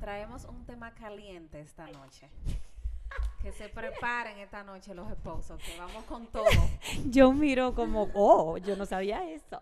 Traemos un tema caliente esta noche. Que se preparen esta noche los esposos, que vamos con todo. Yo miro como, oh, yo no sabía eso.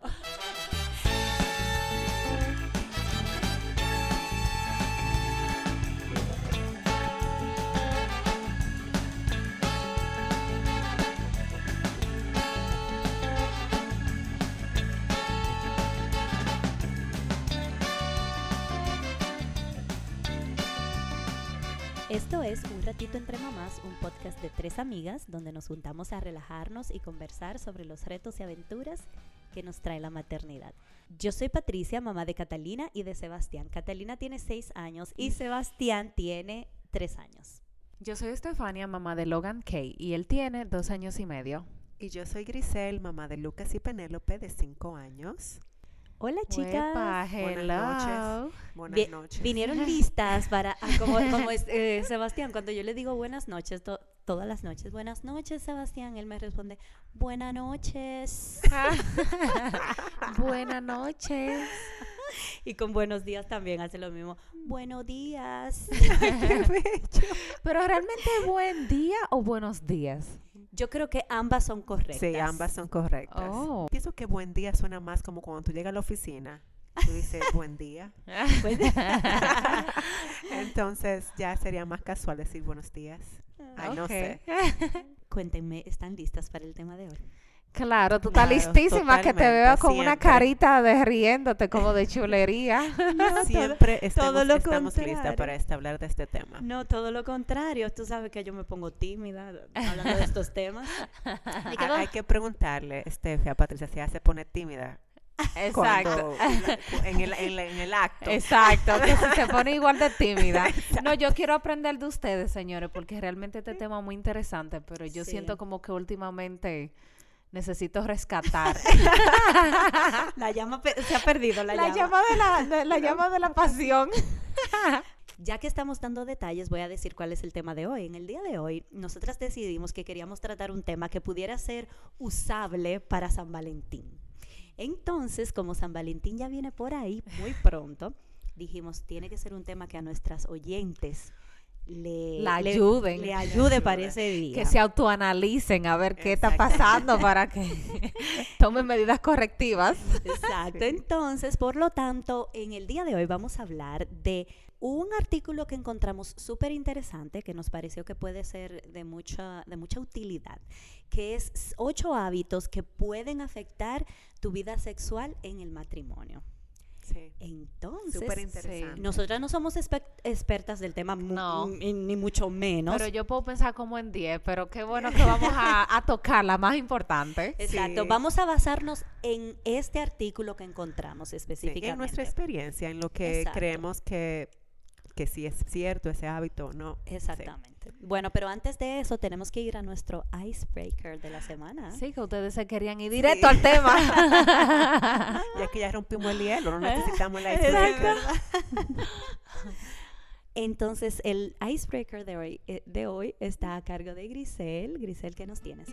Ratito Entre Mamás, un podcast de tres amigas donde nos juntamos a relajarnos y conversar sobre los retos y aventuras que nos trae la maternidad. Yo soy Patricia, mamá de Catalina y de Sebastián. Catalina tiene seis años y Sebastián tiene tres años. Yo soy Estefania, mamá de Logan Kay, y él tiene dos años y medio. Y yo soy Grisel, mamá de Lucas y Penélope, de 5 años. Hola chicas. Uepa, Buenas noches. Buenas Vi- noches. Vinieron listas para, ah, como, como es, eh, Sebastián, cuando yo le digo buenas noches, to- todas las noches, buenas noches Sebastián, él me responde, buenas noches. Buenas noches. Y con buenos días también hace lo mismo, buenos días. Qué bello. Pero realmente buen día o buenos días. Yo creo que ambas son correctas. Sí, ambas son correctas. Oh. Pienso que buen día suena más como cuando tú llegas a la oficina. Tú dices buen día. Entonces ya sería más casual decir buenos días. Ay, no Ok. sé. Cuéntenme, ¿están listas para el tema de hoy? Claro, tú estás Claro, listísima que te veo con una carita de riéndote como de chulería. Siempre estamos, todo lo estamos listas para este- hablar de este tema. No, todo lo contrario. Tú sabes que yo me pongo tímida hablando de estos temas. Hay, que preguntarle, Steffi, a Patricia, si ella se pone tímida Exacto. en, el, en la- en el acto. Exacto, que si se pone igual de tímida. No, yo quiero aprender de ustedes, señores, porque realmente este tema es muy interesante, pero yo Sí. siento como que últimamente necesito rescatar la llama se ha perdido la, la llama. llama de la, de- la llama de la pasión. Ya que estamos dando detalles, voy a decir cuál es el tema de hoy. En el día de hoy, nosotras decidimos que queríamos tratar un tema que pudiera ser usable para San Valentín. Entonces, como San Valentín ya viene por ahí muy pronto, dijimos, tiene que ser un tema que a nuestras oyentes le, La ayuden. le ayude para ese día. Que se autoanalicen a ver qué está pasando para que tomen medidas correctivas. Exacto. Entonces, por lo tanto, en el día de hoy vamos a hablar de un artículo que encontramos súper interesante, que nos pareció que puede ser de mucha, de mucha utilidad, que es ocho hábitos que pueden afectar tu vida sexual en el matrimonio. Sí. Entonces, nosotras no somos expertas del tema, No. ni, mucho menos. Pero yo puedo pensar como en 10, pero qué bueno que vamos a, a tocar la más importante. Exacto, Sí. vamos a basarnos en este artículo que encontramos Sí, específicamente. en nuestra experiencia, en lo que Exacto. creemos que, que sí es cierto ese hábito o no. Sí. Exactamente. Bueno, pero antes de eso tenemos que ir a nuestro icebreaker de la semana. Sí, que ustedes se querían ir directo al tema. Ya que ya rompimos el hielo, no necesitamos la icebreaker. Entonces, el icebreaker de hoy, eh, de hoy está a cargo de Grisel. Grisel, ¿qué nos tienes?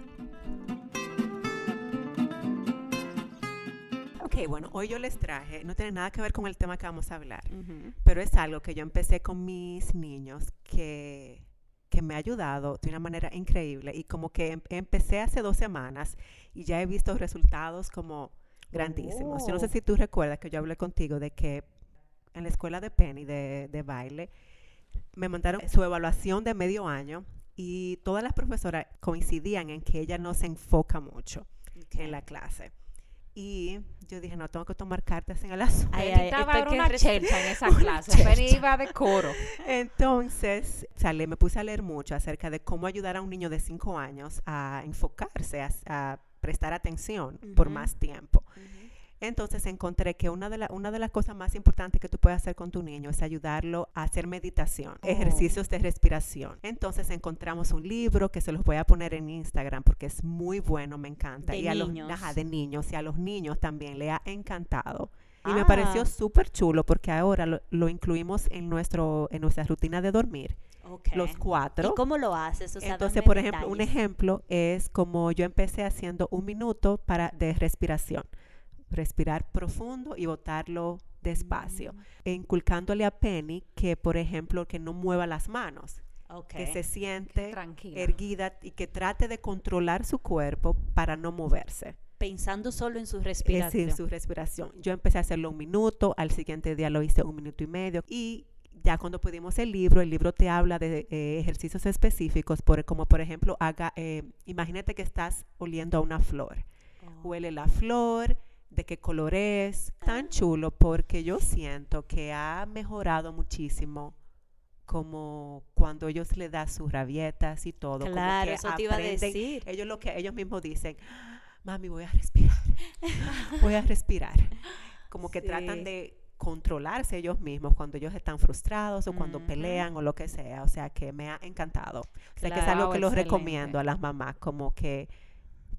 Ok, bueno, hoy yo les traje, no tiene nada que ver con el tema que vamos a hablar, pero es algo que yo empecé con mis niños que, que me ha ayudado de una manera increíble y como que em- empecé hace dos semanas y ya he visto resultados como grandísimos. Yo no sé Oh. si tú recuerdas que yo hablé contigo de que en la escuela de Penny de, de baile me mandaron su evaluación de medio año y todas las profesoras coincidían en que ella no se enfoca mucho en la clase. Y yo dije, no, tengo que tomar cartas en el asunto. Ay, ay, estaba esto era hay que una chelcha en esa clase. Penny iba de coro. Entonces, sale, me puse a leer mucho acerca de cómo ayudar a un niño de 5 años a enfocarse, a, a prestar atención por más tiempo. Entonces encontré que una de, la- una de las cosas más importantes que tú puedes hacer con tu niño es ayudarlo a hacer meditación, Oh. ejercicios de respiración. Entonces encontramos un libro que se los voy a poner en Instagram porque es muy bueno, me encanta. De y a los ajá, de niños y a los niños también le ha encantado. Y Ah. me pareció súper chulo porque ahora lo, lo incluimos en, nuestro, en nuestra rutina de dormir, Ok. los cuatro. ¿Y cómo lo haces? O sea, Entonces, por ejemplo, un ejemplo es como yo empecé haciendo un minuto para de respiración. Respirar profundo y botarlo despacio, Mm. inculcándole a Penny que, por ejemplo, que no mueva las manos, que se siente Tranquila. erguida y que trate de controlar su cuerpo para no moverse. Pensando solo en su Es respiración. decir, su respiración. Yo empecé a hacerlo un minuto, al siguiente día lo hice un minuto y medio y ya cuando pedimos el libro, el libro te habla de eh, ejercicios específicos, por, como por ejemplo, haga, eh, imagínate que estás oliendo a una flor. Oh. Huele la flor, de qué color es. Tan chulo porque yo siento que ha mejorado muchísimo como cuando ellos le dan sus rabietas y todo. como Claro, que eso te iba a decir. Ellos lo que ellos mismos dicen, mami, voy a respirar, voy a respirar. Como que Sí. tratan de controlarse ellos mismos cuando ellos están frustrados o cuando pelean o lo que sea. O sea que me ha encantado. O sea que es algo que los recomiendo a las mamás, como que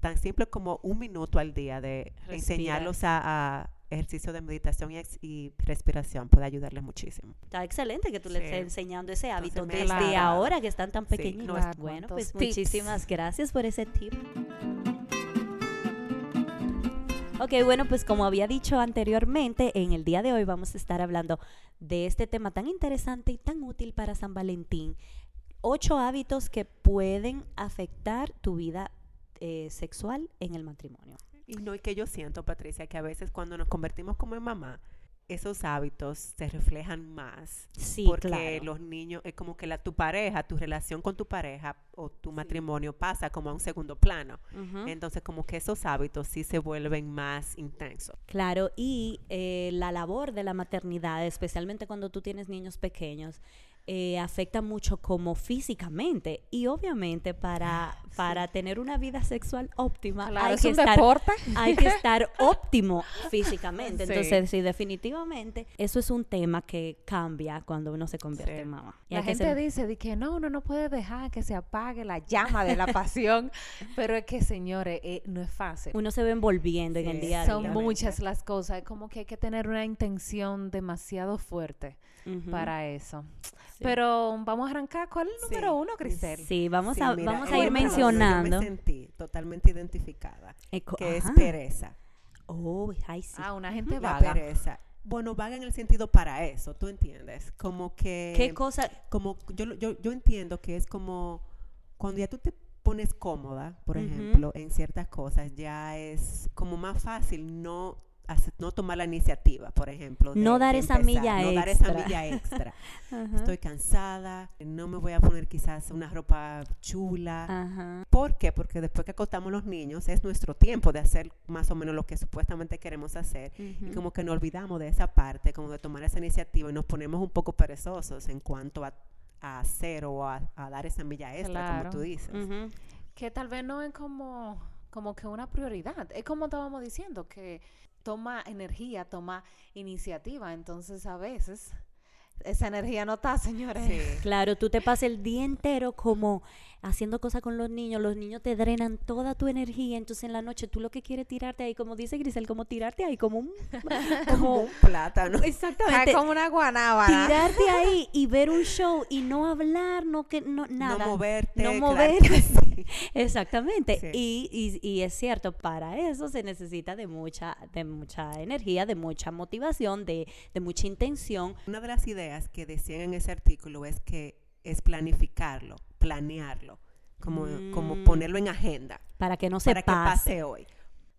tan simple como un minuto al día de enseñarlos a, a ejercicio de meditación y, ex- y respiración puede ayudarles muchísimo. Está excelente que tú le Sí. estés enseñando ese hábito ha desde ahora que están tan Sí, pequeñitos. claro, bueno, ¿cuántos pues tips? muchísimas gracias por ese tip. Ok, bueno, pues como había dicho anteriormente, en el día de hoy vamos a estar hablando de este tema tan interesante y tan útil para San Valentín. Ocho hábitos que pueden afectar tu vida eh, sexual en el matrimonio. Y no, y que yo siento, Patricia, que a veces cuando nos convertimos como en mamá, esos hábitos se reflejan más. Sí, porque claro. los niños, es como que la, tu pareja, tu relación con tu pareja o tu matrimonio pasa como a un segundo plano. Entonces, como que esos hábitos sí se vuelven más intensos. Claro, y eh, la labor de la maternidad, especialmente cuando tú tienes niños pequeños, eh, afecta mucho como físicamente y obviamente para, para tener una vida sexual óptima Claro, hay, es que un estar, deporte. hay que estar óptimo físicamente. Sí. Entonces, sí, definitivamente eso es un tema que cambia cuando uno se convierte Sí. en mamá. Y La gente ser- dice de que no, uno no puede dejar que se apague la llama de la pasión, pero es que, señores, eh, no es fácil. uno se va envolviendo en el día a Son día. Obviamente. muchas las cosas, es como que hay que tener una intención demasiado fuerte Para eso. Sí. Pero vamos a arrancar. ¿Cuál es el Sí, número uno, Grisel? Sí, vamos, Sí, a, mira, vamos a ir mencionando. Yo me sentí totalmente identificada, Eco- que es pereza. Oh, ay, sí. Ah, una gente La vaga. pereza. Bueno, vaga en el sentido para eso, ¿tú entiendes? Como que... ¿Qué cosa? como yo, yo, yo entiendo que es como cuando ya tú te pones cómoda, por ejemplo, en ciertas cosas, ya es como más fácil no no tomar la iniciativa, por ejemplo. No dar esa milla no dar esa extra. milla extra. Ajá. Estoy cansada, no me voy a poner quizás una ropa chula. Ajá. ¿Por qué? Porque después que acostamos los niños es nuestro tiempo de hacer más o menos lo que supuestamente queremos hacer. Y como que nos olvidamos de esa parte, como de tomar esa iniciativa y nos ponemos un poco perezosos en cuanto a, a hacer o a, a dar esa milla extra, Claro. como tú dices. Que tal vez no es como, como que una prioridad. Es como estábamos diciendo, que toma energía, toma iniciativa. Entonces, a veces, esa energía no está, señores. Sí. Claro, tú te pasas el día entero como haciendo cosas con los niños, los niños te drenan toda tu energía, entonces en la noche tú lo que quieres tirarte ahí, como dice Grisel, como tirarte ahí, como un... Como un plátano. Exactamente. como una guanábana. Tirarte ahí y ver un show y no hablar, no que no nada. No moverte. No moverte. Exactamente. Sí. Y, y, y es cierto, para eso se necesita de mucha, de mucha energía, de mucha motivación, de, de mucha intención. Una de las ideas que decían en ese artículo es que es planificarlo, planearlo, como, como Mm. ponerlo en agenda para que no se para que pase. pase hoy.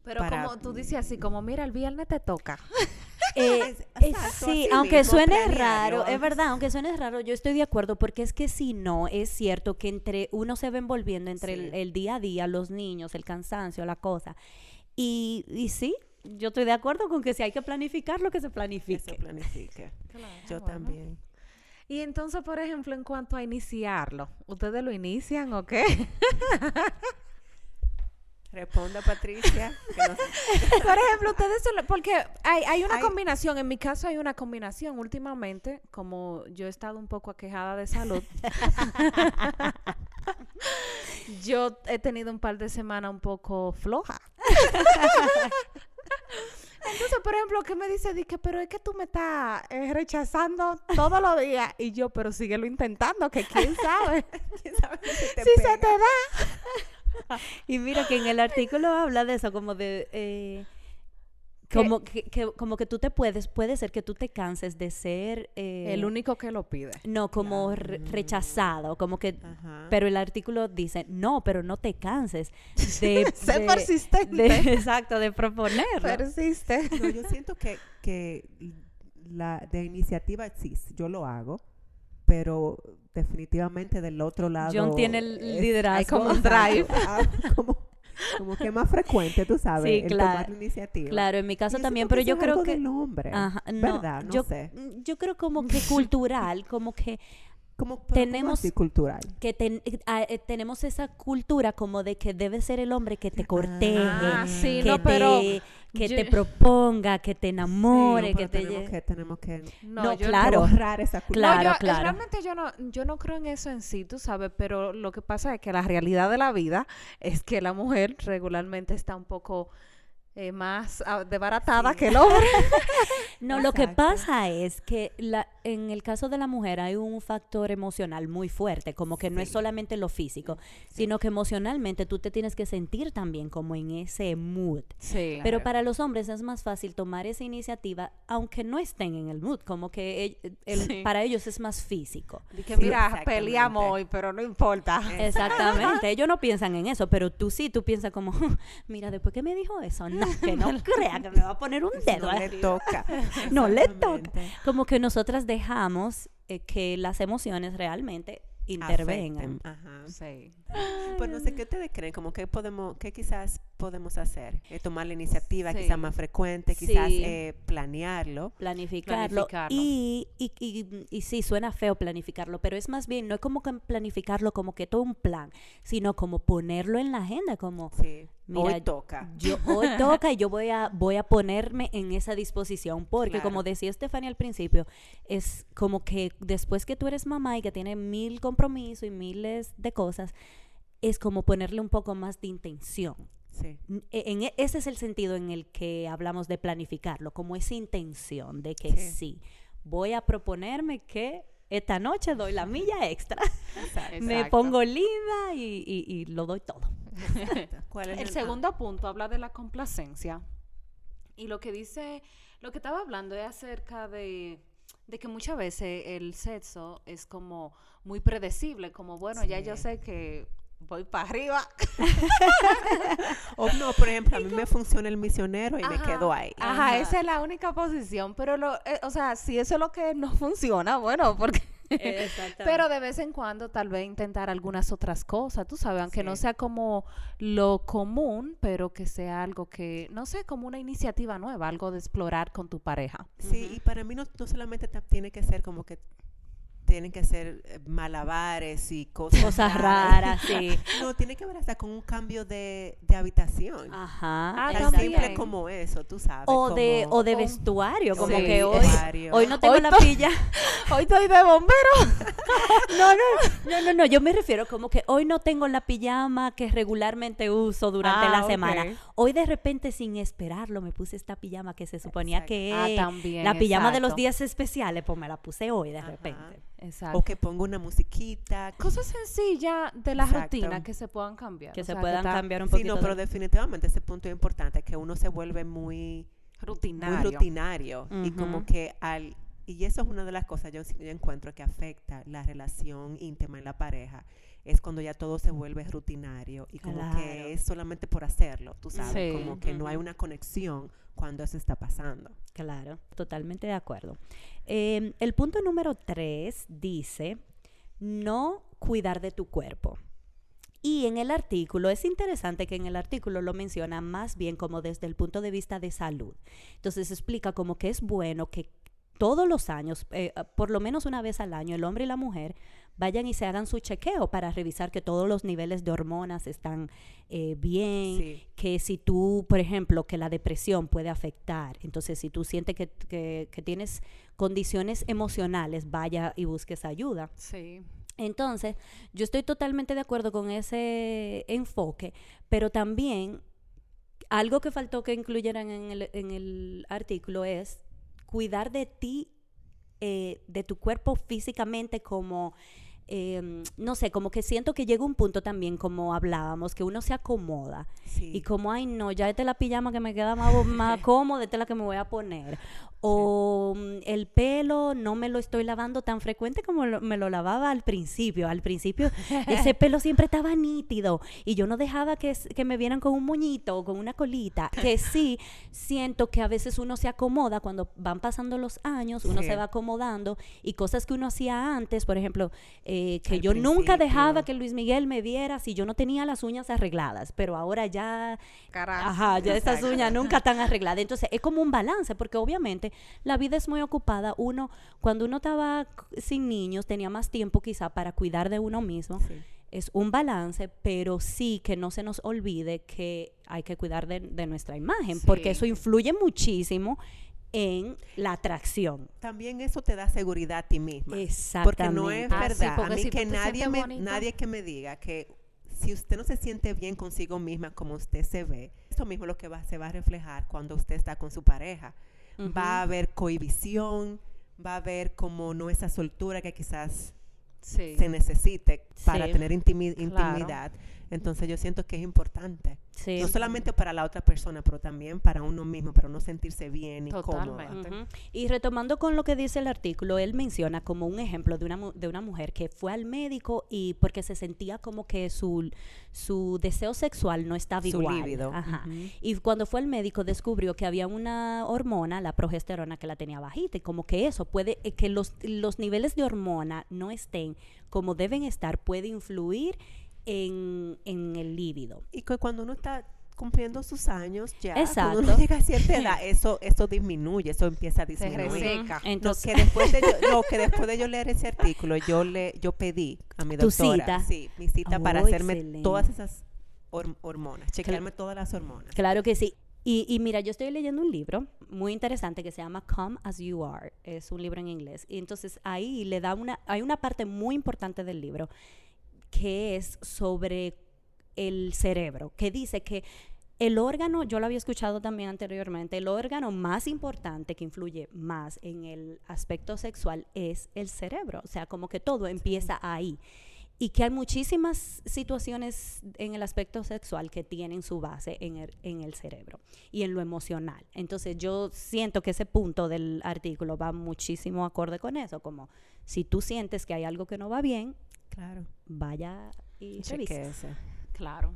Pero para- como tú dices así, como mira, el viernes te toca. Eh, eh, sí, aunque mismo, suene planearlo. raro, es verdad, aunque suene raro, yo estoy de acuerdo, porque es que si no, es cierto que entre uno se va envolviendo entre el, Sí. el día a día, los niños, el cansancio, la cosa. Y, y sí, yo estoy de acuerdo con que si hay que planificar, lo que se Que se planifique. planifique. Yo Bueno. también. Y entonces, por ejemplo, en cuanto a iniciarlo, ¿ustedes lo inician o qué? Responda, Patricia. que no sé. Por ejemplo, ustedes, lo- porque hay, hay una Hay- combinación, en mi caso hay una combinación. Últimamente, como yo he estado un poco aquejada de salud, yo he tenido un par de semanas un poco floja. Entonces, por ejemplo, que me dice, Dique, pero es que tú me estás eh, rechazando todos los días. Y yo, pero síguelo intentando, que quién sabe. ¿Quién sabe si te si se te da. Y mira que en el artículo habla de eso, como de eh, como que, que- como que tú te puedes, puede ser que tú te canses de ser... eh, el único que lo pide. No, como re- rechazado, como que... Ajá. Pero el artículo dice, no, pero no te canses de... De- persistente. de- exacto, de proponerlo. Persiste. No, yo siento que, que la de iniciativa sí, yo lo hago, pero definitivamente del otro lado. John tiene el es- liderazgo. hay como un drive. ah, como, como que más frecuente, tú sabes, Sí, el claro. tomar la iniciativa. Claro, en mi caso también, pero yo es creo algo que... del hombre, Ajá, no, ¿verdad? No yo, sé. yo creo como que cultural, como que Como, pero ¿cómo tenemos- así cultural. que ten- eh, eh, tenemos esa cultura como de que debe ser el hombre que te corteje, Ah, sí, que, no, pero te, que yo- te proponga, que te enamore, Sí, que te tenemos que, tenemos que No, claro. borrar esa cultura. Claro, no, yo, claro. Realmente yo no, yo no creo en eso en sí, tú sabes, pero lo que pasa es que la realidad de la vida es que la mujer regularmente está un poco eh, más ah, desbaratada que el hombre. No, lo que pasa es que la, en el caso de la mujer hay un factor emocional muy fuerte, como que no es solamente lo físico, sino que emocionalmente tú te tienes que sentir también como en ese mood. Sí. Pero para los hombres es más fácil tomar esa iniciativa aunque no estén en el mood, como que el- el- Sí. para ellos es más físico. que mira, exactamente. peleamos hoy, pero no importa. Exactamente, ellos no piensan en eso, pero tú sí, tú piensas como, mira, después que me dijo eso, no, que no crea que me va a poner un dedo. no le aquí". toca. No le toca. Como que nosotras dejamos eh, que las emociones realmente intervengan. Afecten, Ajá. Sí. Pues no sé qué ustedes creen, como que podemos, qué quizás podemos hacer, Eh, tomar la iniciativa Sí. quizás más frecuente, quizás Sí. eh, planearlo. Planificarlo. Planificarlo. Y, y, y, y sí, suena feo planificarlo, pero es más bien, no es como que planificarlo como que todo un plan, sino como ponerlo en la agenda, como Sí. Mira, Hoy toca. yo hoy toca y yo voy a voy a ponerme en esa disposición porque Claro. como decía Estefania al principio es como que después que tú eres mamá y que tienes mil compromisos y miles de cosas es como ponerle un poco más de intención Sí. E- en e- ese es el sentido en el que hablamos de planificarlo como esa intención de que Sí. sí voy a proponerme que esta noche doy la milla extra me Exacto. pongo linda y, y- y lo doy todo ¿Cuál es El ah, segundo punto habla de la complacencia. Y lo que dice, lo que estaba hablando es acerca de, de que muchas veces el sexo es como muy predecible, como bueno, ya yo Sí. sé que voy para arriba. O no, por ejemplo, a mí me funciona el misionero y me quedo ahí. Ajá, Ajá. esa es la única posición, pero lo, eh, o sea, si eso es lo que no funciona, bueno, porque pero de vez en cuando tal vez intentar algunas otras cosas, tú sabes, aunque no sea como lo común, pero que sea algo que, no sé, como una iniciativa nueva, algo de explorar con tu pareja. Sí, y para mí no, no solamente tiene que ser como que tienen que ser eh, malabares y cosas, cosas raras sí No, tiene que ver hasta con un cambio de, de habitación. Ajá. Ah, Tan también. simple como eso, tú sabes. O de, o de vestuario, como Sí, que hoy, vestuario. hoy no tengo Hoy la to- pilla. Hoy estoy de bombero. No, no, no, no, no, yo me refiero como que hoy no tengo la pijama que regularmente uso durante Ah, la ok. semana. Hoy de repente sin esperarlo me puse esta pijama que se suponía Exacto. que Ah, es también, la pijama de los días especiales, pues me la puse hoy de Ajá. repente. Exacto. O que pongo una musiquita. Cosas sencillas de la Exacto. rutina que se puedan cambiar. Que o se sea, puedan está cambiar un Sí, poquito. no, pero de- definitivamente ese punto es importante, que uno se vuelve muy, Rutinario. muy rutinario. Y como que al... Y eso es una de las cosas yo, sí- yo encuentro que afecta la relación íntima en la pareja. Es cuando ya todo se vuelve rutinario y como Claro. que es solamente por hacerlo, tú sabes. Sí. Como que no hay una conexión cuando eso está pasando. Claro, totalmente de acuerdo. Eh, el punto número tres dice, no cuidar de tu cuerpo. Y en el artículo, es interesante que en el artículo lo menciona más bien como desde el punto de vista de salud. Entonces explica como que es bueno que todos los años, eh, por lo menos una vez al año, el hombre y la mujer vayan y se hagan su chequeo para revisar que todos los niveles de hormonas están eh, bien, Sí. que si tú, por ejemplo, que la depresión puede afectar, entonces si tú sientes que, que- que tienes condiciones emocionales, vaya y busques ayuda. Sí. Entonces, yo estoy totalmente de acuerdo con ese enfoque, pero también algo que faltó que incluyeran en el, en el artículo es cuidar de ti, eh, de tu cuerpo físicamente como eh, no sé, como que siento que llega un punto también, como hablábamos, que uno se acomoda. Sí. Y como, ay, no, ya esta es la pijama que me queda más, más cómoda, esta es la que me voy a poner. O mm, el pelo no me lo estoy lavando tan frecuente como lo- me lo lavaba al principio. Al principio ese pelo siempre estaba nítido y yo no dejaba que, que me vieran con un moñito o con una colita. Que sí, siento que a veces uno se acomoda cuando van pasando los años, uno Sí. se va acomodando y cosas que uno hacía antes, por ejemplo, eh, que Al yo nunca dejaba que Luis Miguel me viera si yo no tenía las uñas arregladas, pero ahora ya Carajo. Ajá, ya estas Exacto. uñas nunca están arregladas. Entonces es como un balance, porque obviamente la vida es muy ocupada. Uno, cuando uno estaba sin niños, tenía más tiempo quizá para cuidar de uno mismo. Sí. Es un balance, pero sí que no se nos olvide que hay que cuidar de, de nuestra imagen, porque eso influye muchísimo en la atracción. También eso te da seguridad a ti misma. Exactamente. Porque no es Ah, sí, verdad. porque a mí si que nadie, me, bonita. nadie que me diga que si usted no se siente bien consigo misma como usted se ve, eso mismo es lo que va, se va a reflejar cuando usted está con su pareja. Va a haber cohibición, va a haber como no esa soltura que quizás Sí. se necesite para Sí. tener intimi- Claro. intimidad. Entonces yo siento que es importante. Sí. No solamente para la otra persona, pero también para uno mismo, para uno sentirse bien y Totalmente. Ujú. Y retomando con lo que dice el artículo, él menciona como un ejemplo de una, mu- de una mujer que fue al médico y porque se sentía como que su, su deseo sexual no estaba Su igual. líbido. Ajá. Y cuando fue al médico descubrió que había una hormona, la progesterona, que la tenía bajita y como que eso puede, eh, que los, los niveles de hormona no estén como deben estar, puede influir en, en el líbido. Y que cuando uno está cumpliendo sus años ya, Exacto. cuando uno llega a cierta edad, eso, eso disminuye, eso empieza a Se disminuir. reseca. No, Entonces, que después de yo, no, que después de yo leer ese artículo, yo le, yo pedí a mi ¿Tu doctora, cita? sí, mi cita para Oh, hacerme excelente. todas esas hor- hormonas, chequearme todas las hormonas. Claro que sí. Y, y mira, yo estoy leyendo un libro muy interesante que se llama Come As You Are. Es un libro en inglés. Y entonces ahí le da una, hay una parte muy importante del libro que es sobre el cerebro, que dice que el órgano, yo lo había escuchado también anteriormente, el órgano más importante que influye más en el aspecto sexual es el cerebro. O sea, como que todo empieza ahí. Y que hay muchísimas situaciones en el aspecto sexual que tienen su base en el, en el cerebro y en lo emocional. Entonces yo siento que ese punto del artículo va muchísimo acorde con eso, como si tú sientes que hay algo que no va bien, Claro, vaya y chequeese. Claro.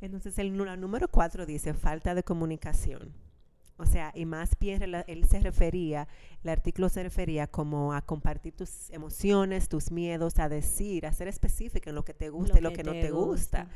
Entonces el número cuatro dice falta de comunicación. O sea, y más bien él se refería, el artículo se refería como a compartir tus emociones, tus miedos, a decir, a ser específica en lo que te gusta y lo que, no te gusta.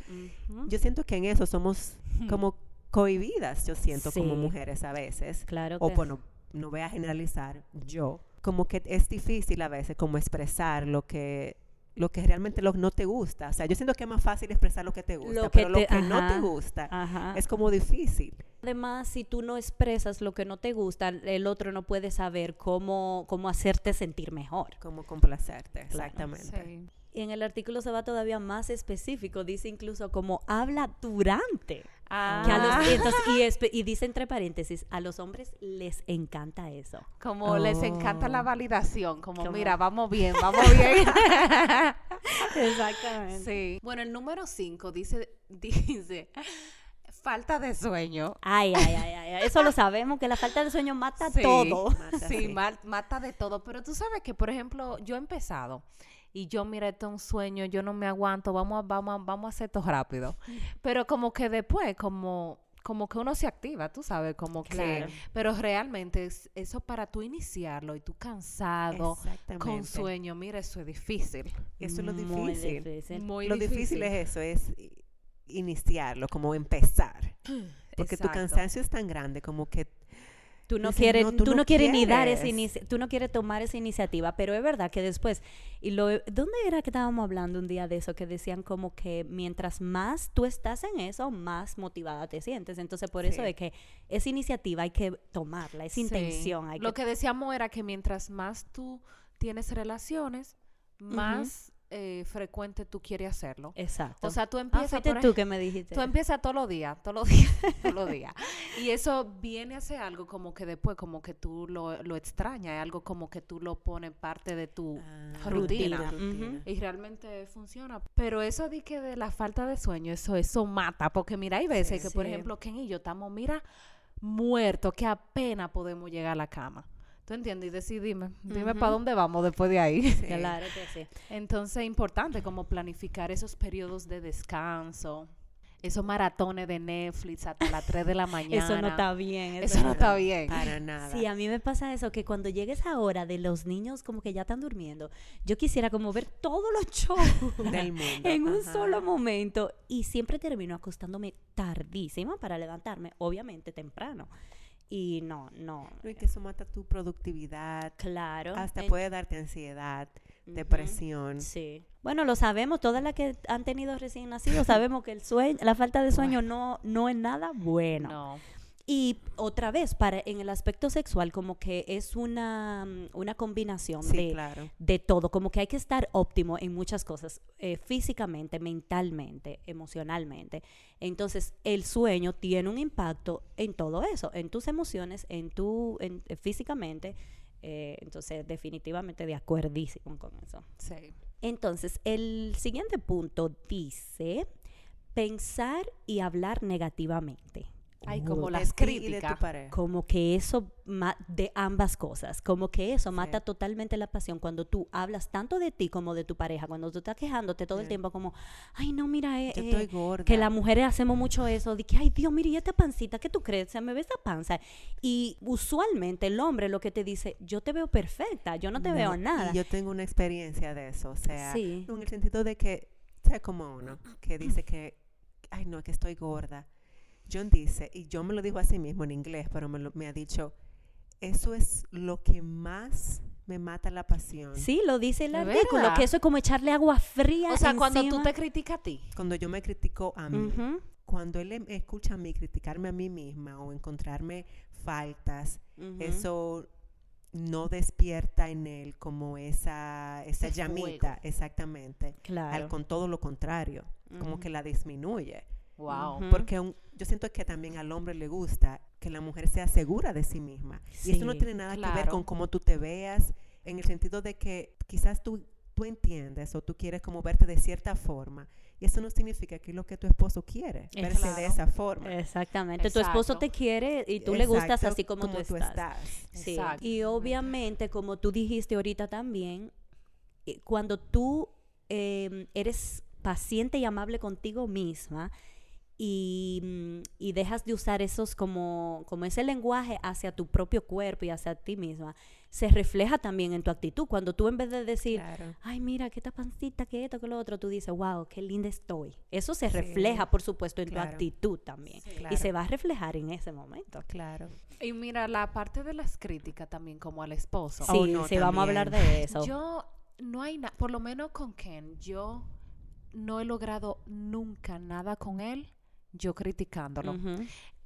Yo siento que en eso somos como cohibidas, yo siento, como mujeres a veces. Claro O que bueno, no voy a generalizar, yo. Como que es difícil a veces como expresar lo que lo que realmente lo, no te gusta. O sea, yo siento que es más fácil expresar lo que te gusta, Lo que pero lo que no te gusta Ajá. es como difícil. Además, si tú no expresas lo que no te gusta, el otro no puede saber cómo, cómo hacerte sentir mejor. Como complacerte, exactamente. Sí. Y en el artículo se va todavía más específico, dice incluso como habla durante. Que a los- Ah, y, entonces- y dice entre paréntesis, a los hombres les encanta eso. como les encanta la Oh. validación, como, Como- mira, vamos bien, vamos bien. Exactamente. sí. Bueno, el número 5 dice, dice, falta de sueño. Ay, ay, ay, ay, eso lo sabemos, que la falta de sueño mata Sí. todo. Mata, Sí, sí. mal- mata de todo. Pero tú sabes que, por ejemplo, yo he empezado y yo, mira, esto es un sueño, yo no me aguanto, vamos a, vamos a, vamos a hacer esto rápido. Pero como que después, como, como que uno se activa, tú sabes, como que... Claro. Pero realmente es- eso para tú iniciarlo y tú cansado, con sueño, mira, eso es difícil. Eso es lo Muy difícil. Muy lo difícil. difícil es eso, es iniciarlo, como empezar. Porque tu Exacto. cansancio es tan grande como que Tú no Dices, quieres, no, tú, tú no no quieres ni dar esa quieres. inici- tú no quieres tomar esa iniciativa, pero es verdad que después, y lo, ¿dónde era que estábamos hablando un día de eso? Que decían como que mientras más tú estás en eso, más motivada te sientes. Entonces, por eso Sí. es que esa iniciativa hay que tomarla, esa Sí. intención hay Lo que... que decíamos era que mientras más tú tienes relaciones, más eh, frecuente tú quieres hacerlo. Exacto. O sea, tú ah, empiezas por tú que me dijiste. Tú empiezas todos los días, todos los días, todos los días. Y eso viene a ser algo como que después, como que tú lo, lo extrañas, es algo como que tú lo pones parte de tu Ah, rutina. Y realmente funciona. Pero eso de que de la falta de sueño, eso, eso mata. Porque mira, hay veces Sí. que, por ejemplo, Ken y yo estamos, mira, muertos, que apenas podemos llegar a la cama. ¿Tú entiendes? Y decir, dime, para dónde vamos después de ahí. Sí. Claro que sí. Entonces es importante como planificar esos periodos de descanso, esos maratones de Netflix hasta las 3 de la mañana. Eso no está bien. Eso no está bien. Para nada. Sí, a mí me pasa eso, que cuando llegue esa hora de los niños como que ya están durmiendo, yo quisiera como ver todos los shows Del mundo. en un Ajá. solo momento y siempre termino acostándome tardísima para levantarme, obviamente temprano. Y no, no. No, y que eso mata tu productividad. Claro. Hasta en- puede darte ansiedad, depresión. Sí. Bueno, lo sabemos, todas las que han tenido recién nacidos sabemos que el sueño, la falta de sueño no, no es nada bueno. No. Y otra vez, para en el aspecto sexual, como que es una, mm, una combinación Sí, de, claro. de todo, como que hay que estar óptimo en muchas cosas, eh, físicamente, mentalmente, emocionalmente. Entonces, el sueño tiene un impacto en todo eso, en tus emociones, en tu, en, eh, físicamente. eh, entonces, definitivamente de acuerdísimo con eso. Sí. Entonces, el siguiente punto dice pensar y hablar negativamente. Ay, como las críticas. pareja. Como que eso ma- de ambas cosas, como que eso Sí. mata totalmente la pasión cuando tú hablas tanto de ti como de tu pareja, cuando tú estás quejándote todo el Sí. tiempo como, ay no, mira, eh, Yo eh, estoy gorda. que las mujeres hacemos mucho eso, de que, ay Dios, mira, y esta pancita, ¿qué tú crees? Se me ve esa panza. Y usualmente el hombre lo que te dice, yo te veo perfecta, yo no te veo No, nada. Y yo tengo una experiencia de eso. O sea, Sí. en el sentido de que, sea como uno, que dice que, ay, no, que estoy gorda. John dice, y John me lo dijo a sí mismo en inglés, pero me, lo- me ha dicho, eso es lo que más me mata la pasión. Sí, lo dice el ¿De artículo, verdad? que eso es como echarle agua fría. O sea, cuando tú encima. te criticas a ti. Cuando yo me critico a mí, Ujú, cuando él em- escucha a mí criticarme a mí misma o encontrarme faltas, ujú. eso no despierta en él como esa, esa Ese llamita, fuego. exactamente. Al, Claro. con todo lo contrario, como Ujú. que la disminuye. Wow. Porque un- yo siento que también al hombre le gusta que la mujer sea segura de sí misma. Y eso no tiene nada que ver con cómo tú te veas, en el sentido de que quizás tú, tú entiendes o tú quieres como verte de cierta forma. Y eso no significa que es lo que tu esposo quiere, verse Claro. de esa forma. Exactamente. Tu esposo te quiere y tú le gustas así como, tú, estás. Sí. Y obviamente, como tú dijiste ahorita también, eh, cuando tú eh, eres paciente y amable contigo misma y, mm, y dejas de usar esos como, como ese lenguaje hacia tu propio cuerpo y hacia ti misma, se refleja también en tu actitud. Cuando tú en vez de decir, Claro. ay, mira, qué esta pancita, que esto, que lo otro, tú dices, wow, qué linda estoy. Eso se Sí, refleja, por supuesto, en claro. tu actitud también. Sí. Y se va a reflejar en ese momento. Claro. Y mira, la parte de las críticas también, como al esposo. Sí, Oh, no, sí, vamos a hablar de eso. Yo, no hay nada, por lo menos con Ken, yo no he logrado nunca nada con él, yo criticándolo.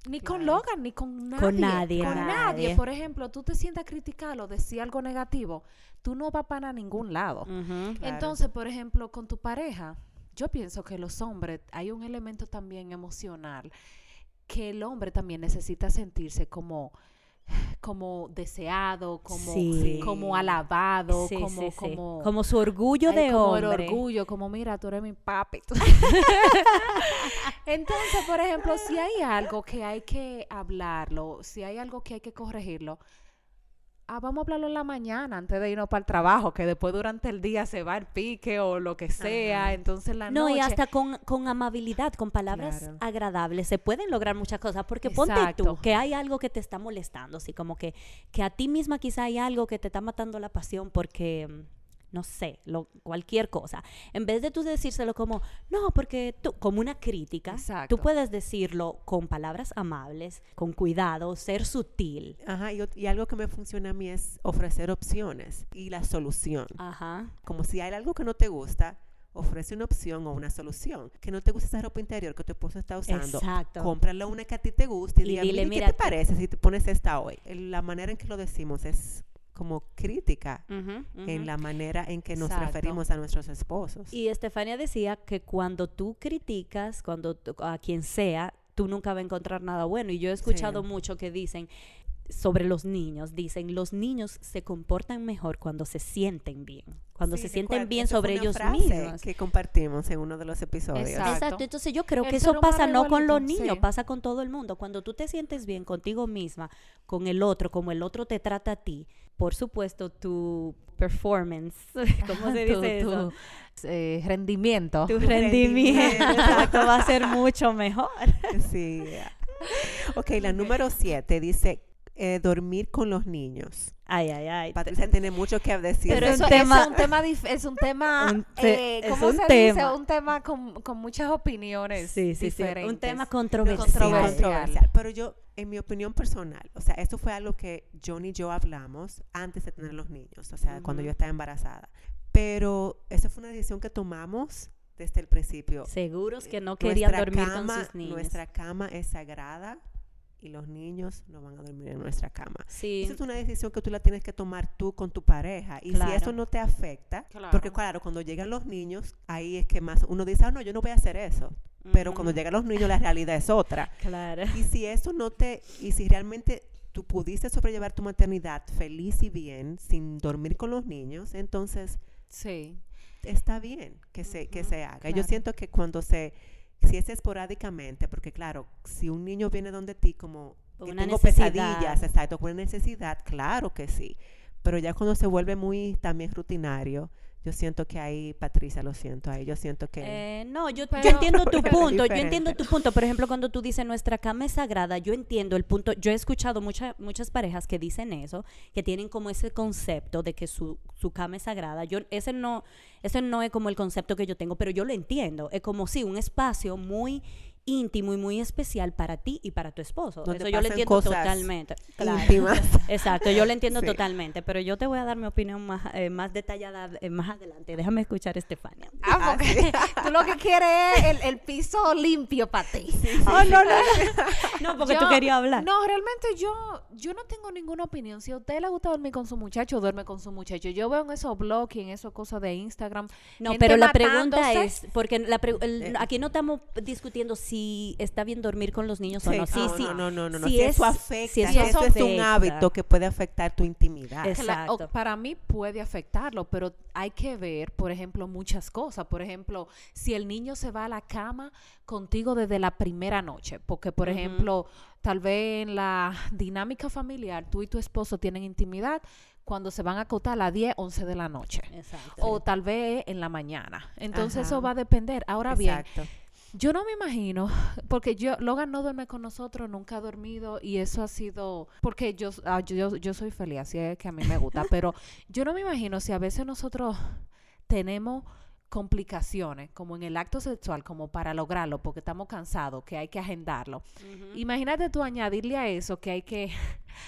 Ni con. Logan, ni con nadie. Con nadie, Con nadie. nadie. Por ejemplo, tú te sientas a criticarlo, decir algo negativo, tú no vas para ningún lado. Claro. Entonces, por ejemplo, con tu pareja, yo pienso que los hombres, hay un elemento también emocional, que el hombre también necesita sentirse como como deseado, como, Sí. como alabado, Sí, como, sí, como, Como su orgullo Ay, de como el hombre. orgullo, como mira, tú eres mi papi. Entonces, por ejemplo, si hay algo que hay que hablarlo, si hay algo que hay que corregirlo, ah, vamos a hablarlo en la mañana antes de irnos para el trabajo, que después durante el día se va el pique o lo que sea, Ajá. entonces la No, noche. y hasta con, con amabilidad, con palabras Claro. agradables, se pueden lograr muchas cosas. Porque ponte tú que hay algo que te está molestando, así como que, que a ti misma quizá hay algo que te está matando la pasión porque, mm, no sé, lo, cualquier cosa. En vez de tú decírselo como, no, porque tú, como una crítica, Exacto. tú puedes decirlo con palabras amables, con cuidado, ser sutil. Ajá, y, algo que me funciona a mí es ofrecer opciones y la solución. Ajá. Como si hay algo que no te gusta, ofrece una opción o una solución. Que no te gusta esa ropa interior que tu esposo está usando. Exacto. Cómprale una que a ti te guste y, Y dile, "Mira, ¿y "Mira, ¿qué te parece si te pones esta hoy? La manera en que lo decimos es como crítica en la manera en que nos Exacto. referimos a nuestros esposos. Y Estefania decía que cuando tú criticas, cuando a quien sea, tú nunca vas a encontrar nada bueno. Y yo he escuchado Sí. mucho que dicen sobre los niños, dicen, los niños se comportan mejor cuando se sienten bien, cuando Sí, se sienten bien sobre ellos mismos. que compartimos en uno de los episodios. Exacto. Exacto, entonces yo creo El que eso pasa no con los niños, sí. pasa con todo el mundo. Cuando tú te sientes bien contigo misma, con el otro, como el otro te trata a ti, por supuesto tu performance, ¿cómo se Tu- dice eso? tu, eh, rendimiento. Tu rendimiento. rendimiento exacto, va a ser mucho mejor. Sí. Ok, la número siete dice eh, dormir con los niños. Ay, ay, ay. Patricia tiene mucho que decir. Pero eso, un esto. tema- es un tema, es un tema, Un te- eh, es ¿cómo un se tema. dice? Un tema con, con muchas opiniones Sí, sí, sí. diferentes. Un tema Sí, controversial. controversial. controversial. Pero yo, en mi opinión personal, o sea, esto fue algo que John y yo hablamos antes de tener los niños, o sea, cuando yo estaba embarazada. Pero esa fue una decisión que tomamos desde el principio. Seguros que no querían Nuestra dormir cama- con sus niños. Nuestra cama es sagrada y los niños no van a dormir en nuestra cama. Sí. Esa es una decisión que tú la tienes que tomar tú con tu pareja. Y Claro. si eso no te afecta, Claro. porque claro, cuando llegan los niños, ahí es que más uno dice, ah, no, yo no voy a hacer eso. Pero cuando llegan los niños, la realidad es otra. Claro. Y si eso no te, y si realmente tú pudiste sobrellevar tu maternidad feliz y bien, sin dormir con los niños, entonces Sí. está bien que se, que se haga. Yo siento que cuando se, si es esporádicamente, porque claro, si un niño viene donde ti como que una tengo necesidad. pesadillas, exacto, por una necesidad, claro que sí. Pero ya cuando se vuelve muy también rutinario, yo siento que ahí, Patricia, lo siento, ahí yo siento que... Eh, no, yo, yo entiendo tu punto, yo entiendo tu punto. Por ejemplo, cuando tú dices nuestra cama es sagrada, yo entiendo el punto. Yo he escuchado mucha- muchas parejas que dicen eso, que tienen como ese concepto de que su, su cama es sagrada. Yo ese no, ese no es como el concepto que yo tengo, pero yo lo entiendo. Es como sí, un espacio muy íntimo y muy especial para ti y para tu esposo. Donde eso yo lo entiendo cosas totalmente. Claro. íntimas. Exacto, yo lo entiendo Sí. totalmente, pero yo te voy a dar mi opinión más, eh, más detallada eh, más adelante. Déjame escuchar Estefania. Ah, Ah, porque tú lo que quieres es el, el piso limpio para ti. Oh, no, no, no. porque tú querías hablar. No, realmente yo, yo no tengo ninguna opinión. Si a usted le gusta dormir con su muchacho, duerme con su muchacho. Yo veo en esos blogs y en esas cosas de Instagram. No, pero la pregunta es, porque la pre- el- Eh. aquí no estamos discutiendo si está bien dormir con los niños o no. Sí, no, sí. no, no, no, no, no. si Si, es- eso afecta, si si eso eso es un afecta. hábito que puede afectar tu intimidad. Exacto. para mí puede afectarlo, pero hay que ver, por ejemplo, muchas cosas. Por ejemplo, si el niño se va a la cama contigo desde la primera noche, porque, por Ujú. ejemplo, tal vez en la dinámica familiar, tú y tu esposo tienen intimidad cuando se van a acotar a las 10, 11 de la noche. Exacto. O tal vez en la mañana. Entonces eso Ajá. va a depender. Ahora bien, Exacto. Yo no me imagino, porque yo, Logan no duerme con nosotros, nunca ha dormido y eso ha sido, porque yo, ah, yo, yo soy feliz, así es que a mí me gusta, pero yo no me imagino si a veces nosotros tenemos complicaciones, como en el acto sexual, como para lograrlo, porque estamos cansados, que hay que agendarlo. Imagínate tú añadirle a eso que hay que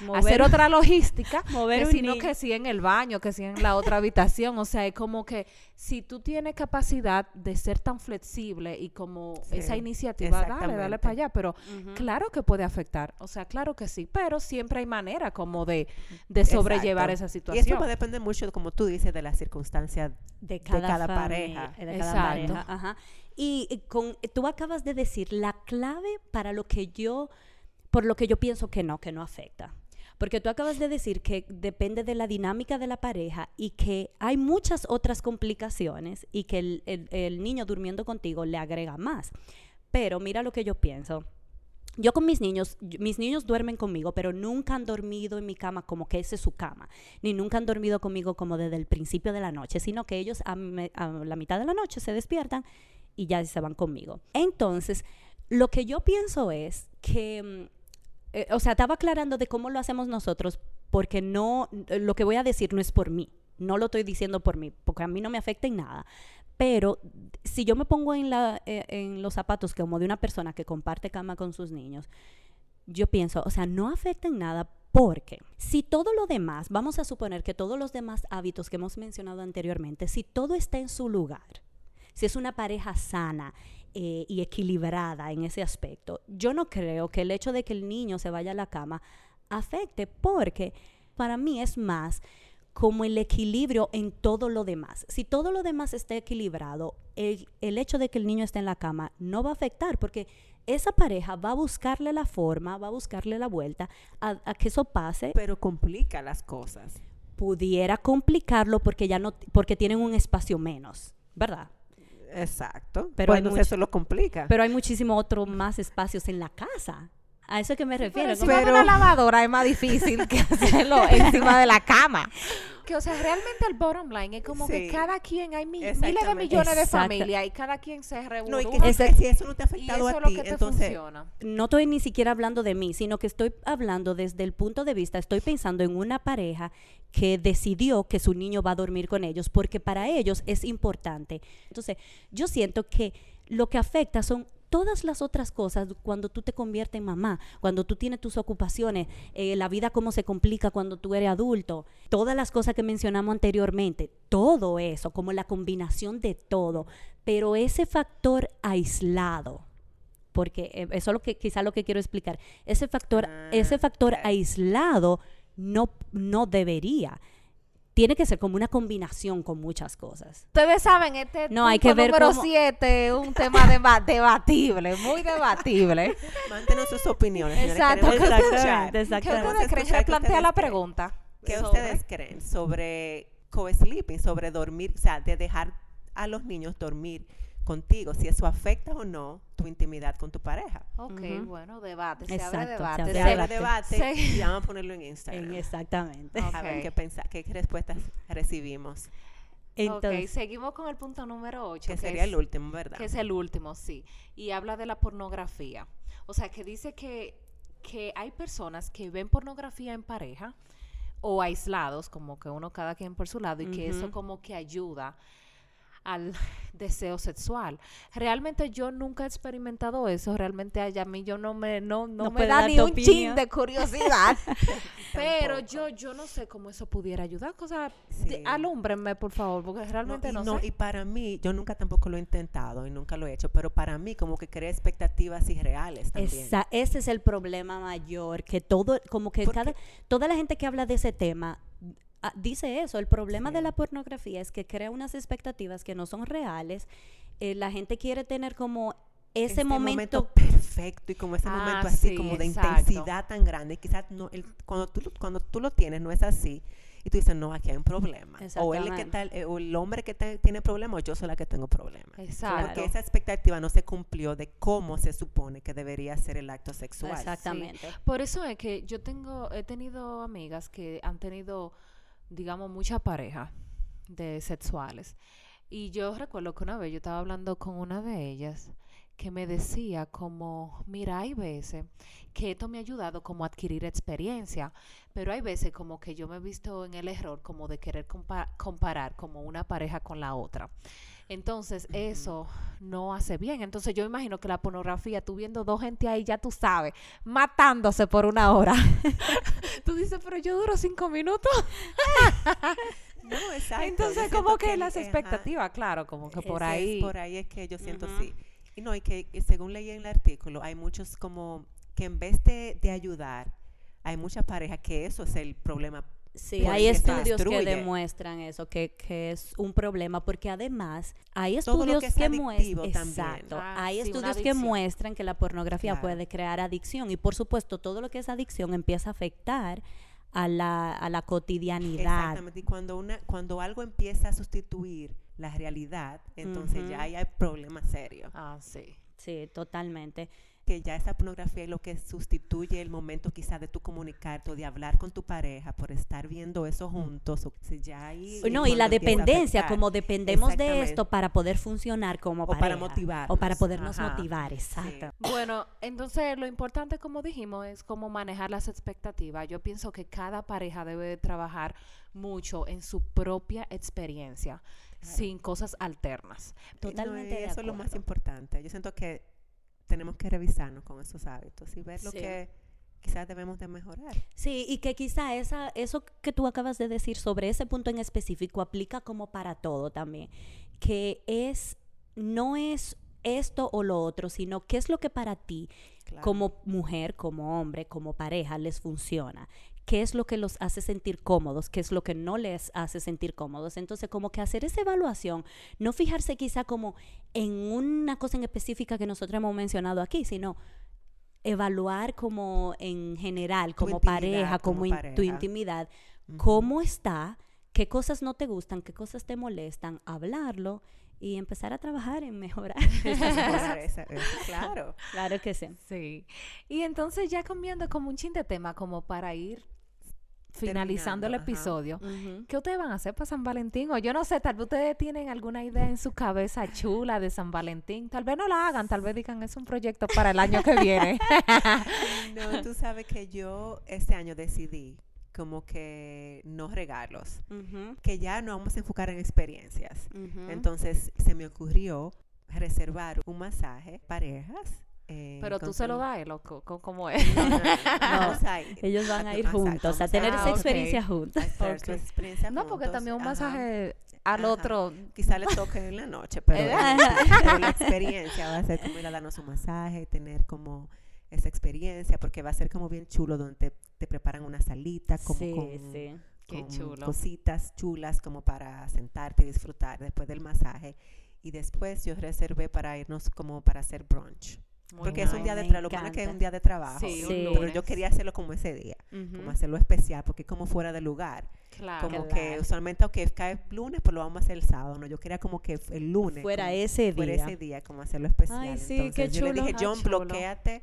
Mover- hacer otra logística, mover que un si no niño. que si en el baño, que si en la otra habitación, o sea, es como que si tú tienes capacidad de ser tan flexible y como Sí, esa iniciativa, dale, dale para allá, pero claro que puede afectar, o sea, claro que sí, pero siempre hay manera como de, de sobrellevar Exacto. esa Y situación. eso va a depender mucho, como tú dices, de las circunstancias de cada, pareja. de cada Exacto. pareja, ajá. Y eh, con, tú acabas de decir la clave para lo que yo, por lo que yo pienso que no, que no afecta. Porque tú acabas de decir que depende de la dinámica de la pareja y que hay muchas otras complicaciones y que el, el- niño durmiendo contigo le agrega más. Pero mira lo que yo pienso. Yo con mis niños, mis niños duermen conmigo, pero nunca han dormido en mi cama como que esa es su cama, ni nunca han dormido conmigo como desde el principio de la noche, sino que ellos a la mitad de la noche se despiertan y ya se van conmigo. Entonces, lo que yo pienso es que, mm, eh, o sea, estaba aclarando de cómo lo hacemos nosotros, porque no, lo que voy a decir no es por mí, no lo estoy diciendo por mí, porque a mí no me afecta en nada. Pero si yo me pongo en, la, eh, en los zapatos como de una persona que comparte cama con sus niños, yo pienso, o sea, no afecta en nada porque si todo lo demás, vamos a suponer que todos los demás hábitos que hemos mencionado anteriormente, si todo está en su lugar, si es una pareja sana eh, y equilibrada en ese aspecto, yo no creo que el hecho de que el niño se vaya a la cama afecte porque Para mí es más como el equilibrio en todo lo demás. Si todo lo demás está equilibrado, el, el hecho de que el niño esté en la cama no va a afectar porque esa pareja va a buscarle la forma, va a buscarle la vuelta a, a que eso pase. Pero complica las cosas. Pudiera complicarlo porque ya no, porque tienen un espacio menos, ¿verdad? Exacto. Pero entonces eso lo complica. Pero hay muchísimo otro más espacios en la casa. A eso que me refiero. Pero de una lavadora es más difícil que hacerlo encima de la cama. Que, o sea, realmente el bottom line es como que cada quien, hay mi- miles de millones de familias y cada quien se reúne. no, y que si- si eso no te ha afectado eso a es lo ti, que te entonces funciona. no estoy ni siquiera hablando de mí, sino que estoy hablando desde el punto de vista, estoy pensando en una pareja que decidió que su niño va a dormir con ellos porque para ellos es importante. Entonces, yo siento que lo que afecta son todas las otras cosas cuando tú te conviertes en mamá, cuando tú tienes tus ocupaciones, eh, la vida cómo se complica cuando tú eres adulto, todas las cosas que mencionamos anteriormente, todo eso, como la combinación de todo, pero ese factor aislado, porque eh, eso es lo que quizá lo que quiero explicar. Ese factor, Ah, ese factor ok. aislado no, no debería. Tiene que ser como una combinación con muchas cosas. Ustedes saben, este No, hay que ver número cómo- 7 es un tema deba- debatible, muy debatible. mántenos sus opiniones. señores, Exacto, ¿qué ustedes- escuchar. ¿Qué Exactamente. ustedes creen? Replantea ustedes la creen. pregunta. ¿Qué sobre- ustedes creen sobre co-sleeping, sobre dormir, o sea, de dejar a los niños dormir contigo, si eso afecta o no tu intimidad con tu pareja? Ok, bueno, debate, se Exacto, abre se debate. abre Se Se- abre debate. debate Sí. y vamos a ponerlo en Instagram. En- exactamente. Ok. A ver qué, pensa, qué respuestas recibimos. Entonces, ok, seguimos con el punto número 8. Que sería el último, ¿verdad? Que es el último, sí. Y habla de la pornografía. O sea, que dice que, que hay personas que ven pornografía en pareja o aislados, como que uno cada quien por su lado, y que eso como que ayuda al deseo sexual. Realmente yo nunca he experimentado eso, realmente a a mí yo no me no, no No me da ni un chin de curiosidad. Pero yo yo no sé cómo eso pudiera ayudar, o sea, Sí. alúmbrenme por favor, porque No, realmente y, no, no, sé. y para mí, yo nunca tampoco lo he intentado y nunca lo he hecho, pero para mí como que crea expectativas irreales también. esa- ese es el problema mayor, que todo, como que Porque- cada, toda la gente que habla de ese tema dice eso. El problema de la pornografía es que crea unas expectativas que no son reales. Eh, la gente quiere tener como ese Este momento, perfecto y como ese Ah, momento así sí, como de exacto. intensidad tan grande y quizás no el- cuando tú lo- cuando tú lo tienes no es así y tú dices no aquí hay un problema o él que tal eh, o el hombre que te- tiene problemas o yo soy la que tengo problemas Exacto. porque esa expectativa no se cumplió de cómo se supone que debería ser el acto sexual Exactamente. Por eso es que yo tengo, he tenido amigas que han tenido, digamos, mucha pareja de sexuales. Y yo recuerdo que una vez yo estaba hablando con una de ellas que me decía como, mira, hay veces que esto me ha ayudado como a adquirir experiencia, pero hay veces como que yo me he visto en el error como de querer compa- comparar como una pareja con la otra. Entonces, eso no hace bien. Entonces, yo imagino que la pornografía, tú viendo dos gente ahí, ya tú sabes, matándose por una hora. tú dices, pero yo duro cinco minutos. no exacto Entonces, como que las ajá, expectativas, claro, como que por es ahí. por ahí es que yo siento sí no y que y según leí en el artículo hay muchos como que en vez de, de ayudar hay muchas parejas que eso es el problema Sí, Pues hay que estudios que demuestran eso, que, que es un problema, porque además hay estudios que que, muestran, exacto, Ah, hay sí, estudios que muestran que la pornografía Claro. puede crear adicción y por supuesto todo lo que es adicción empieza a afectar a la, a la cotidianidad. Exactamente, y cuando, una, cuando algo empieza a sustituir la realidad, entonces ya ahí hay problemas serios. Ah, sí. Sí, totalmente. Que ya esa pornografía es lo que sustituye el momento quizás de tú comunicarte o de hablar con tu pareja por estar viendo eso juntos. O, si ya ahí No, y la dependencia, como dependemos de esto para poder funcionar como O pareja. para O para podernos Ajá. motivar, exacto. Bueno, entonces lo importante, como dijimos, es cómo manejar las expectativas. Yo pienso que cada pareja debe de trabajar mucho en su propia experiencia, sin cosas alternas. Y no, Totalmente y de eso es lo más importante. Yo siento que tenemos que revisarnos con esos hábitos y ver lo que quizás debemos de mejorar. Sí, y que quizá esa, eso que tú acabas de decir sobre ese punto en específico aplica como para todo también, que es, no es esto o lo otro, sino qué es lo que para ti Claro. como mujer, como hombre, como pareja les funciona. Qué es lo que los hace sentir cómodos, qué es lo que no les hace sentir cómodos. Entonces, como que hacer esa evaluación, no fijarse quizá como en una cosa en específica que nosotros hemos mencionado aquí, sino evaluar como en general, como pareja, como, como in- tu intimidad, cómo está, qué cosas no te gustan, qué cosas te molestan, hablarlo y empezar a trabajar en mejorar esas Mejorar cosas. esa- eso, claro. Claro que sí. Sí. Y entonces ya cambiando como un chin de tema, como para ir finalizando el Terminando, episodio. ¿Qué ustedes van a hacer para San Valentín? O yo no sé, tal vez ustedes tienen alguna idea en su cabeza chula de San Valentín. Tal vez no la hagan, tal vez digan es un proyecto para el año que viene. No, tú sabes que yo este año decidí como que no regalos, que ya nos vamos a enfocar en experiencias. Entonces se me ocurrió reservar un masaje parejas. eh, Pero tú se lo das, él, o ¿cómo es? No, no, no, vamos a ir. Ellos van a ir juntos, a vamos tener Ah, esa experiencia juntos. a hacer su Ok. experiencia No, porque juntos, también un ajá. masaje al Ajá. otro. Quizá le toque en la noche, pero, pero la experiencia va a ser como ir a darnos un masaje, tener como esa experiencia, porque va a ser como bien chulo donde te, te preparan una salita como sí, con, sí. Qué con chulo. cositas chulas como para sentarte y disfrutar después del masaje. Y después yo reservé para irnos como para hacer brunch. Muy porque es un nice. día de trabajo, que es un día de trabajo. Sí, un Pero yo quería hacerlo como ese día, Ujú. como hacerlo especial, porque como fuera de lugar. Claro. Como Claro. que usualmente, aunque cae lunes, pues lo vamos a hacer el sábado, ¿no? Yo quería como que el lunes. Fuera como- ese fuera día. ese día, como hacerlo especial. Ay, sí, qué Entonces yo le chulo. dije, Ah, John, chulo. bloqueate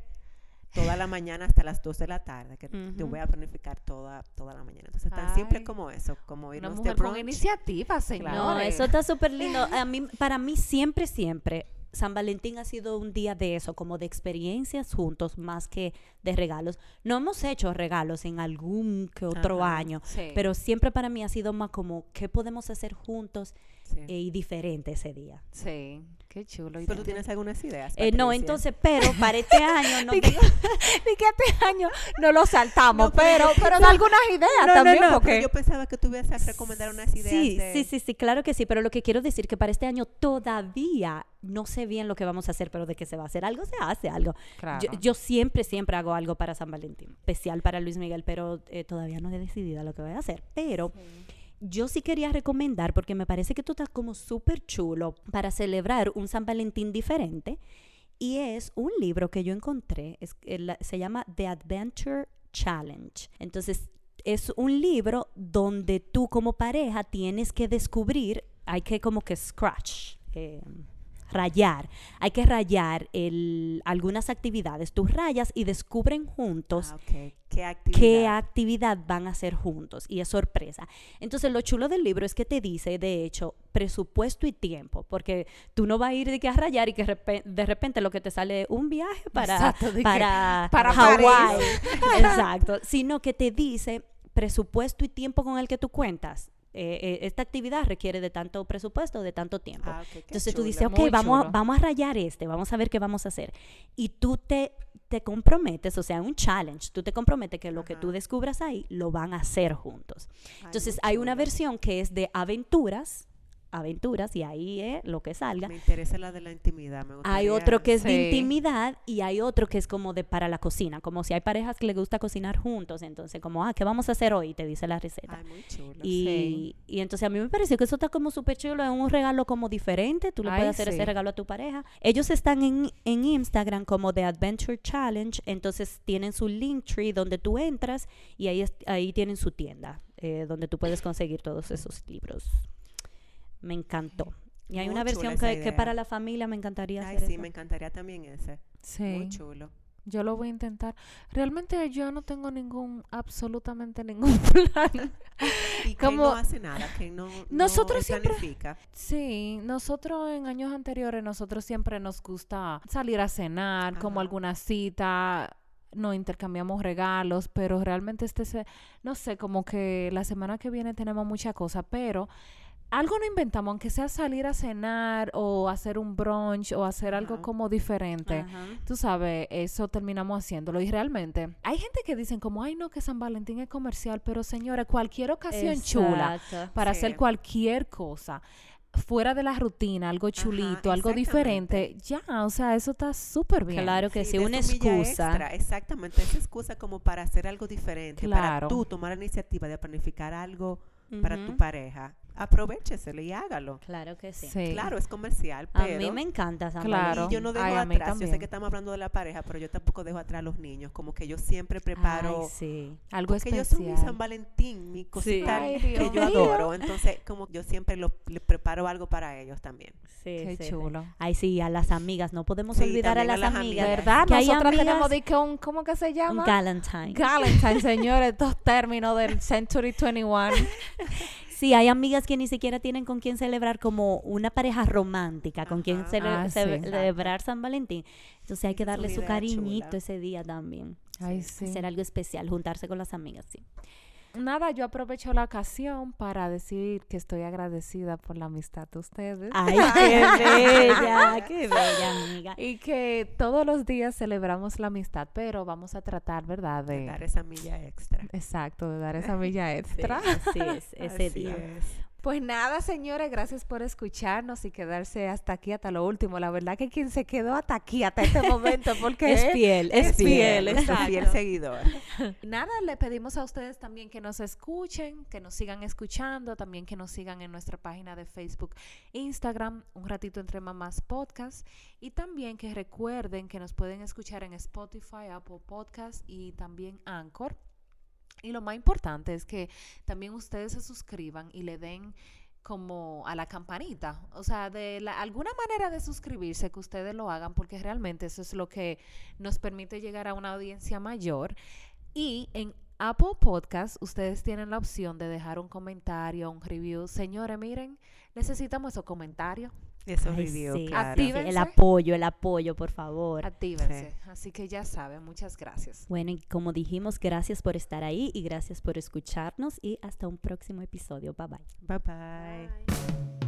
toda la mañana hasta las 2 de la tarde, que te voy a planificar toda, toda la mañana. Entonces, tan simple Ay. como eso, como Una irnos de mujer con brunch. iniciativa, señores. No, eso está súper lindo. A mí, para mí siempre, siempre, San Valentín ha sido un día de eso, como de experiencias juntos, más que de regalos. No hemos hecho regalos en algún que otro Ajá. año, Sí. pero siempre para mí ha sido más como, ¿qué podemos hacer juntos Sí. y diferente ese día? Sí, qué chulo. ¿Y Pero tú tú? tienes algunas ideas. Eh, no, entonces, pero para este año no Ni digo- Ni que este año no lo saltamos, No, pero pero, da algunas ideas No, no, también, no, porque yo pensaba que tú ibas a recomendar unas ideas Sí, de... sí, sí, sí, claro que sí, pero lo que quiero decir que para este año todavía no sé bien lo que vamos a hacer, pero de que se va a hacer algo, se hace algo. Claro. Yo, yo siempre, siempre hago algo para San Valentín, especial para Luis Miguel, pero eh, todavía no he decidido lo que voy a hacer. Pero yo sí quería recomendar, porque me parece que tú estás como súper chulo para celebrar un San Valentín diferente, y es un libro que yo encontré, se llama The Adventure Challenge. Entonces, es un libro donde tú como pareja tienes que descubrir, hay que como que scratch, eh, rayar, hay que rayar el, algunas actividades. Tú rayas y descubren juntos Ah. ¿Qué actividad? qué actividad van a hacer juntos y es sorpresa. Entonces lo chulo del libro es que te dice, de hecho, presupuesto y tiempo, porque tú no vas a ir de que a rayar y que repe- de repente lo que te sale un viaje para, Exacto, para, para Hawái. Exacto, sino que te dice presupuesto y tiempo con el que tú cuentas. Eh, eh, esta actividad requiere de tanto presupuesto, de tanto tiempo. Ah, Entonces tú dices, ok, vamos a, vamos a rayar este, vamos a ver qué vamos a hacer. Y tú te, te comprometes, o sea, un challenge, tú te comprometes que lo que tú descubras ahí lo van a hacer juntos. Ay, Entonces hay una versión que es de aventuras, aventuras, y ahí es lo que salga. Me interesa la de la intimidad. Me Hay otro que es de intimidad y hay otro que es como de para la cocina, como si hay parejas que les gusta cocinar juntos, entonces como, ah, ¿qué vamos a hacer hoy? Te dice la receta. Ay, muy chulo. Y, y entonces a mí me pareció que eso está como súper chulo, es un regalo como diferente, tú le Ay, puedes hacer sí. ese regalo a tu pareja. Ellos están en, en Instagram como The Adventure Challenge, entonces tienen su link tree donde tú entras y ahí, ahí tienen su tienda, eh, donde tú puedes conseguir todos esos libros. Me encantó. Y hay Muy una versión que, para la familia me encantaría Ay, hacer sí, eso. me encantaría también ese. Sí, Muy chulo. yo lo voy a intentar. Realmente yo no tengo ningún, absolutamente ningún plan. ¿Y que no hace nada? que no, Nosotros no siempre- planifica? Sí, nosotros en años anteriores, nosotros siempre nos gusta salir a cenar, como alguna cita, no intercambiamos regalos, pero realmente este, se, no sé, como que la semana que viene tenemos mucha cosa, pero algo no inventamos, aunque sea salir a cenar o hacer un brunch o hacer algo como diferente. Tú sabes, eso terminamos haciéndolo. Y realmente, hay gente que dicen como, ay no, que San Valentín es comercial, pero señores, cualquier ocasión chula para Sí. hacer cualquier cosa. fuera de la rutina, algo chulito, algo diferente, ya, o sea, eso está súper bien. Claro que sí, una excusa. extra, exactamente, esa excusa como para hacer algo diferente, Claro. para tú tomar la iniciativa de planificar algo para tu pareja. Aprovecheselo y hágalo. Claro que sí. Sí. Claro, es comercial, A mí me encanta San Claro. y yo no dejo Ay, atrás, yo sé que estamos hablando de la pareja, pero yo tampoco dejo atrás a los niños, como que yo siempre preparo Ay, sí. algo porque ellos son mi especial. San Valentín, mi cosita que Dios yo adoro. Entonces, como yo siempre lo, le preparo algo para ellos también. Sí, Qué sí, sí. chulo. Ay, sí, a las amigas, no podemos Sí, olvidar a las, a las amigas. amigas. ¿Verdad? Que Nosotras amigas- tenemos de que un, ¿cómo que se Un llama? Galentine. Galentine, señores, estos términos del Century 21. Sí, hay amigas que ni siquiera tienen con quién celebrar como una pareja romántica, con quien Ajá. cele- Ah, sí. celebrar San Valentín. Entonces hay que darle su cariñito chula. ese día también. Ay, sí. Hacer algo especial, juntarse con las amigas, sí. Nada, yo aprovecho la ocasión para decir que estoy agradecida por la amistad de ustedes. Ay, qué bella, qué bella amiga. Y que todos los días celebramos la amistad, pero vamos a tratar, ¿verdad? de De, dar esa milla extra. exacto, de dar esa milla Sí, extra. así es, ese Así día. es. Pues nada, señores, gracias por escucharnos y quedarse hasta aquí, hasta lo último. La verdad que quien se quedó hasta aquí, hasta este momento, porque Es fiel, es, es fiel. fiel, nuestro exacto. fiel seguidor. Nada, le pedimos a ustedes también que nos escuchen, que nos sigan escuchando, también que nos sigan en nuestra página de Facebook, Instagram, un ratito entre mamás podcast, y también que recuerden que nos pueden escuchar en Spotify, Apple Podcast y también Anchor. Y lo más importante es que también ustedes se suscriban y le den como a la campanita, o sea, de la- alguna manera de suscribirse que ustedes lo hagan porque realmente eso es lo que nos permite llegar a una audiencia mayor y en Apple Podcast ustedes tienen la opción de dejar un comentario, un review. Señores, miren, necesitamos esos comentarios. Esos Ay, reviews, sí, claro. el apoyo, el apoyo, por favor. Actívense. Así que ya saben, muchas gracias. Bueno, y como dijimos, gracias por estar ahí y gracias por escucharnos y hasta un próximo episodio. Bye bye. Bye bye. Bye.